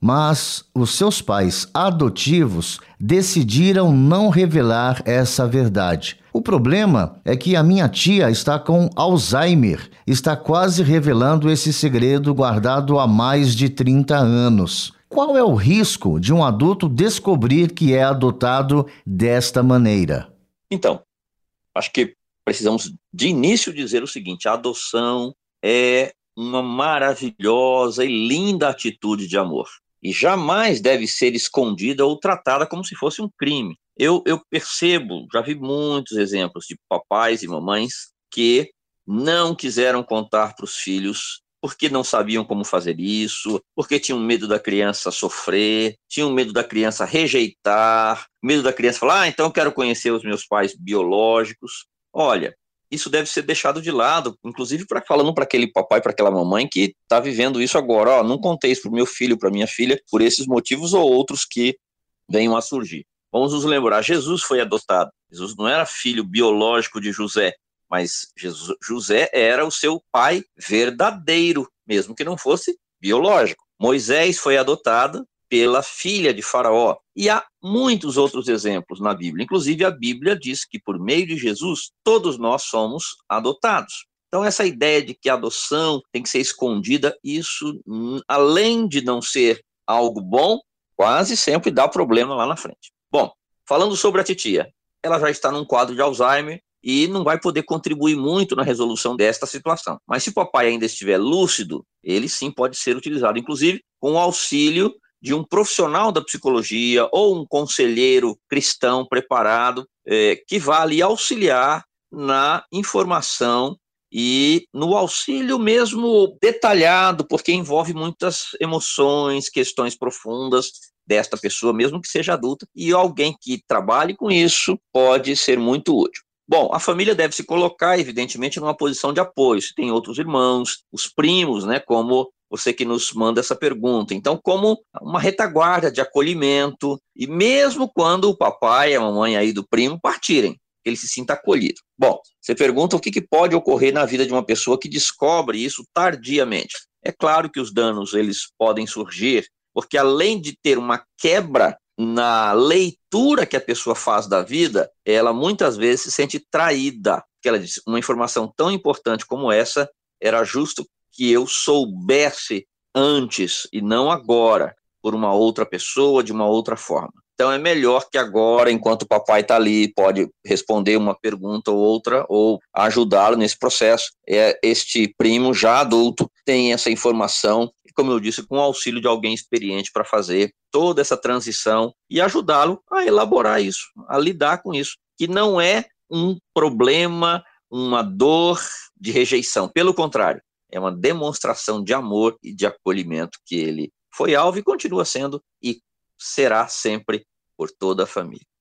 mas os seus pais adotivos decidiram não revelar essa verdade. O problema é que a minha tia está com Alzheimer, está quase revelando esse segredo guardado há mais de 30 anos. Qual é o risco de um adulto descobrir que é adotado desta maneira? Então, acho que precisamos de início dizer o seguinte: a adoção é uma maravilhosa e linda atitude de amor e jamais deve ser escondida ou tratada como se fosse um crime. Eu, eu percebo, já vi muitos exemplos de papais e mamães que não quiseram contar para os filhos porque não sabiam como fazer isso, porque tinham medo da criança sofrer, tinham medo da criança rejeitar, medo da criança falar, ah, então quero conhecer os meus pais biológicos. Olha, isso deve ser deixado de lado, inclusive para falando para aquele papai, para aquela mamãe que está vivendo isso agora. Ó, não contei isso para meu filho, para minha filha, por esses motivos ou outros que venham a surgir. Vamos nos lembrar: Jesus foi adotado. Jesus não era filho biológico de José, mas Jesus, José era o seu pai verdadeiro, mesmo que não fosse biológico. Moisés foi adotado pela filha de Faraó. E há muitos outros exemplos na Bíblia. Inclusive, a Bíblia diz que por meio de Jesus, todos nós somos adotados. Então, essa ideia de que a adoção tem que ser escondida, isso, hum, além de não ser algo bom, quase sempre dá problema lá na frente. Bom, falando sobre a titia, ela já está num quadro de Alzheimer e não vai poder contribuir muito na resolução desta situação. Mas se o papai ainda estiver lúcido, ele sim pode ser utilizado, inclusive com o auxílio de um profissional da psicologia ou um conselheiro cristão preparado é, que vá ali auxiliar na informação e no auxílio mesmo detalhado, porque envolve muitas emoções, questões profundas desta pessoa, mesmo que seja adulta, e alguém que trabalhe com isso pode ser muito útil. Bom, a família deve se colocar, evidentemente, numa posição de apoio. Se tem outros irmãos, os primos, né, como você que nos manda essa pergunta. Então, como uma retaguarda de acolhimento, e mesmo quando o papai e a mamãe aí do primo partirem, ele se sinta acolhido. Bom, você pergunta o que, que pode ocorrer na vida de uma pessoa que descobre isso tardiamente. É claro que os danos eles podem surgir, porque além de ter uma quebra na leitura que a pessoa faz da vida, ela muitas vezes se sente traída. Que ela diz, uma informação tão importante como essa era justo que eu soubesse antes e não agora, por uma outra pessoa, de uma outra forma. Então é melhor que agora, enquanto o papai está ali, pode responder uma pergunta ou outra, ou ajudá-lo nesse processo. É, este primo já adulto tem essa informação, como eu disse, com o auxílio de alguém experiente para fazer toda essa transição e ajudá-lo a elaborar isso, a lidar com isso, que não é um problema, uma dor de rejeição. Pelo contrário, é uma demonstração de amor e de acolhimento que ele foi alvo e continua sendo e será sempre por toda a família.